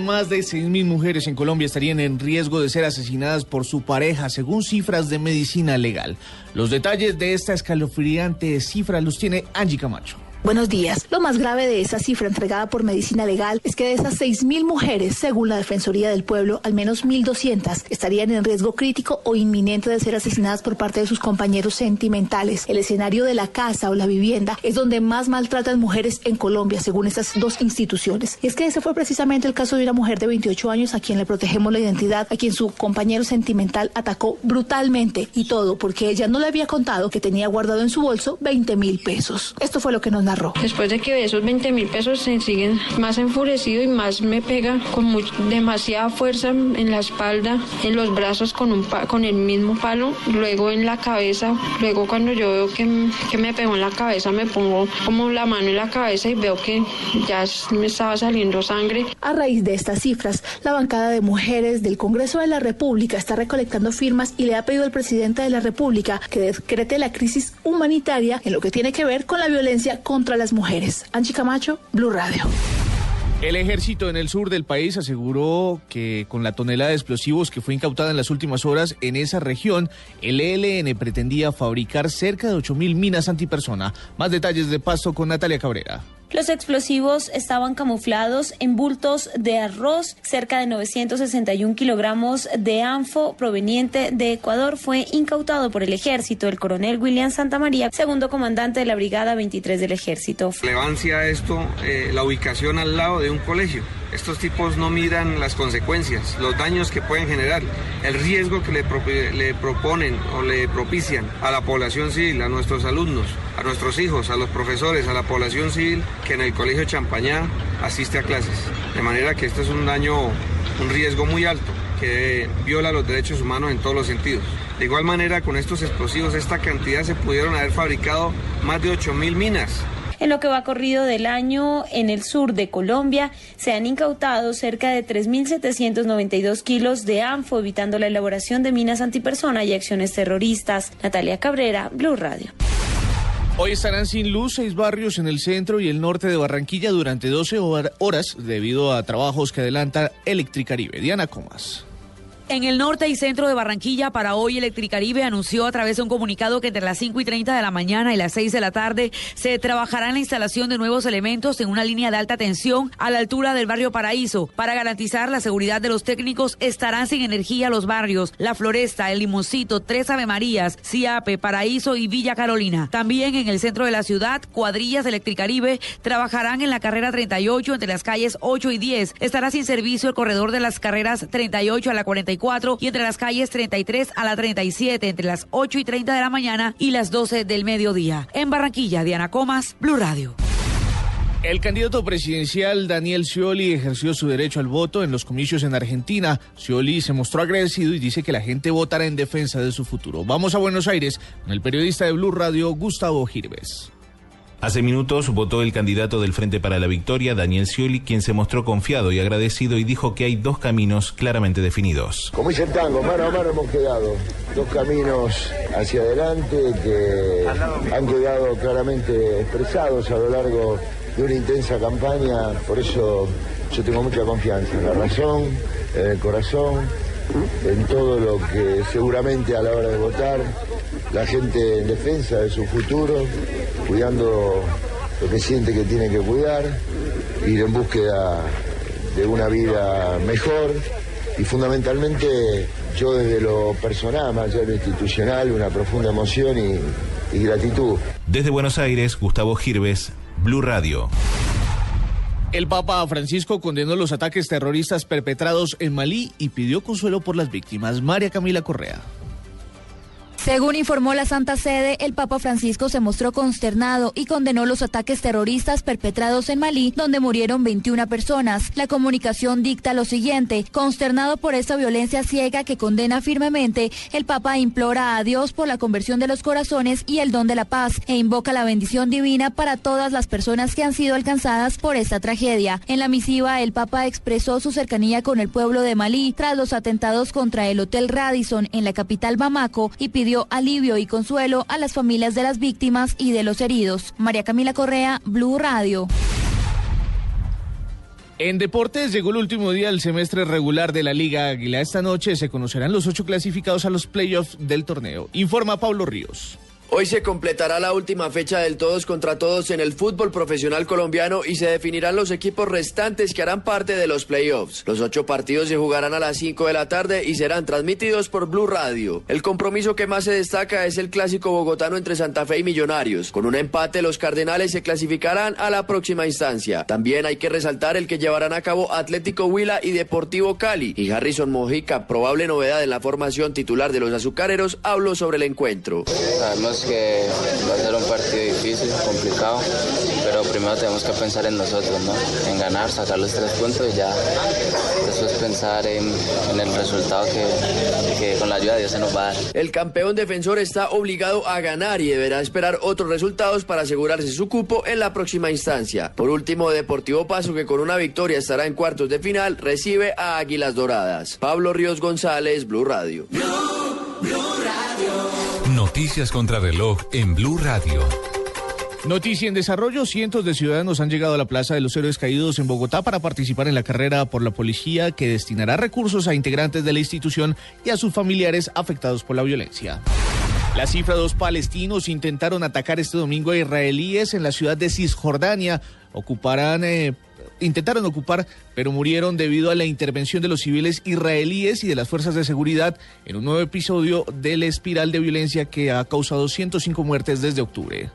Más de 6.000 mujeres en Colombia estarían en riesgo de ser asesinadas por su pareja, según cifras de medicina legal. Los detalles de esta escalofriante cifra los tiene Angie Camacho. Buenos días. Lo más grave de esa cifra entregada por Medicina Legal es que de esas 6.000 mujeres, según la Defensoría del Pueblo, al menos 1.200 estarían en riesgo crítico o inminente de ser asesinadas por parte de sus compañeros sentimentales. El escenario de la casa o la vivienda es donde más maltratan mujeres en Colombia, según estas dos instituciones. Y es que ese fue precisamente el caso de una mujer de 28 años a quien le protegemos la identidad, a quien su compañero sentimental atacó brutalmente y todo porque ella no le había contado que tenía guardado en su bolso 20 mil pesos. Esto fue lo que nos Después de que esos 20 mil pesos se siguen más enfurecido y más me pega con much- demasiada fuerza en la espalda, en los brazos con, un con el mismo palo, luego en la cabeza, luego cuando yo veo que, que me pegó en la cabeza me pongo como la mano en la cabeza y veo que ya me estaba saliendo sangre. A raíz de estas cifras, la bancada de mujeres del Congreso de la República está recolectando firmas y le ha pedido al presidente de la República que decrete la crisis humanitaria en lo que tiene que ver con la violencia contra las mujeres. Anchi Camacho, Blue Radio. El ejército en el sur del país aseguró que con la tonelada de explosivos que fue incautada en las últimas horas en esa región, el ELN pretendía fabricar cerca de 8.000 minas antipersona. Más detalles de paso con Natalia Cabrera. Los explosivos estaban camuflados en bultos de arroz. Cerca de 961 kilogramos de anfo proveniente de Ecuador fue incautado por el ejército. El coronel William Santamaría, segundo comandante de la Brigada 23 del ejército. relevancia esto eh, la ubicación al lado de un colegio. Estos tipos no miran las consecuencias, los daños que pueden generar, el riesgo que le, pro- le proponen o le propician a la población civil, a nuestros alumnos, a nuestros hijos, a los profesores, a la población civil que en el colegio Champañá asiste a clases. De manera que esto es un daño, un riesgo muy alto que viola los derechos humanos en todos los sentidos. De igual manera, con estos explosivos, esta cantidad se pudieron haber fabricado más de 8.000 minas. En lo que va corrido del año, en el sur de Colombia, se han incautado cerca de 3.792 kilos de anfo, evitando la elaboración de minas antipersona y acciones terroristas. Natalia Cabrera, Blue Radio. Hoy estarán sin luz seis barrios en el centro y el norte de Barranquilla durante 12 hor- horas debido a trabajos que adelanta Electricaribe. Diana Comas. En el norte y centro de Barranquilla, para hoy, Electricaribe anunció a través de un comunicado que entre las 5 y 30 de la mañana y las 6 de la tarde se trabajará en la instalación de nuevos elementos en una línea de alta tensión a la altura del barrio Paraíso. Para garantizar la seguridad de los técnicos, estarán sin energía los barrios La Floresta, El Limoncito, Tres Ave Marías, Ciape, Paraíso y Villa Carolina. También en el centro de la ciudad, cuadrillas de Electricaribe trabajarán en la carrera 38 entre las calles 8 y 10. Estará sin servicio el corredor de las carreras 38 a la 44 y entre las calles 33 a la 37 entre las 8 y 30 de la mañana y las 12 del mediodía. En Barranquilla, Diana Comas, Blue Radio. El candidato presidencial Daniel Scioli ejerció su derecho al voto en los comicios en Argentina. Scioli se mostró agradecido y dice que la gente votará en defensa de su futuro. Vamos a Buenos Aires con el periodista de Blue Radio, Gustavo Girves. Hace minutos votó el candidato del Frente para la Victoria, Daniel Scioli, quien se mostró confiado y agradecido y dijo que hay dos caminos claramente definidos. Como dice el tango, mano a mano hemos quedado. Dos caminos hacia adelante que han quedado claramente expresados a lo largo de una intensa campaña. Por eso yo tengo mucha confianza en la razón, en el corazón, en todo lo que seguramente a la hora de votar la gente en defensa de su futuro, cuidando lo que siente que tiene que cuidar, ir en búsqueda de una vida mejor y fundamentalmente yo desde lo personal, más allá de lo institucional, una profunda emoción y, y gratitud. Desde Buenos Aires, Gustavo Girves, Blue Radio. El Papa Francisco condenó los ataques terroristas perpetrados en Malí y pidió consuelo por las víctimas. María Camila Correa. Según informó la Santa Sede, el Papa Francisco se mostró consternado y condenó los ataques terroristas perpetrados en Malí, donde murieron 21 personas. La comunicación dicta lo siguiente, consternado por esta violencia ciega que condena firmemente, el Papa implora a Dios por la conversión de los corazones y el don de la paz e invoca la bendición divina para todas las personas que han sido alcanzadas por esta tragedia. En la misiva, el Papa expresó su cercanía con el pueblo de Malí tras los atentados contra el Hotel Radisson en la capital Bamako y pidió alivio y consuelo a las familias de las víctimas y de los heridos. María Camila Correa, Blue Radio. En deportes llegó el último día del semestre regular de la Liga Águila. Esta noche se conocerán los ocho clasificados a los playoffs del torneo. Informa Pablo Ríos. Hoy se completará la última fecha del todos contra todos en el fútbol profesional colombiano y se definirán los equipos restantes que harán parte de los playoffs. Los ocho partidos se jugarán a las 5 de la tarde y serán transmitidos por Blue Radio. El compromiso que más se destaca es el clásico bogotano entre Santa Fe y Millonarios. Con un empate, los Cardenales se clasificarán a la próxima instancia. También hay que resaltar el que llevarán a cabo Atlético Huila y Deportivo Cali. Y Harrison Mojica, probable novedad en la formación titular de los azucareros, habló sobre el encuentro que va a ser un partido difícil, complicado, pero primero tenemos que pensar en nosotros, ¿no? En ganar, sacar los tres puntos y ya después pensar en, en el resultado que, que, con la ayuda de Dios se nos va a dar. El campeón defensor está obligado a ganar y deberá esperar otros resultados para asegurarse su cupo en la próxima instancia. Por último, Deportivo Paso, que con una victoria estará en cuartos de final, recibe a Águilas Doradas. Pablo Ríos González, Blue Radio. Blue, Blue Radio. Noticias contra reloj en Blue Radio. Noticia en desarrollo, cientos de ciudadanos han llegado a la Plaza de los Héroes Caídos en Bogotá para participar en la carrera por la policía que destinará recursos a integrantes de la institución y a sus familiares afectados por la violencia. La cifra, dos palestinos intentaron atacar este domingo a israelíes en la ciudad de Cisjordania. Ocuparán eh, intentaron ocupar, pero murieron debido a la intervención de los civiles israelíes y de las fuerzas de seguridad en un nuevo episodio de la espiral de violencia que ha causado 105 muertes desde octubre.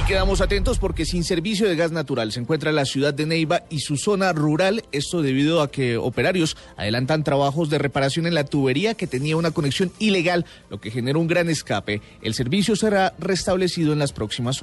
Y quedamos atentos porque sin servicio de gas natural se encuentra la ciudad de Neiva y su zona rural, esto debido a que operarios adelantan trabajos de reparación en la tubería que tenía una conexión ilegal, lo que generó un gran escape. El servicio será restablecido en las próximas horas.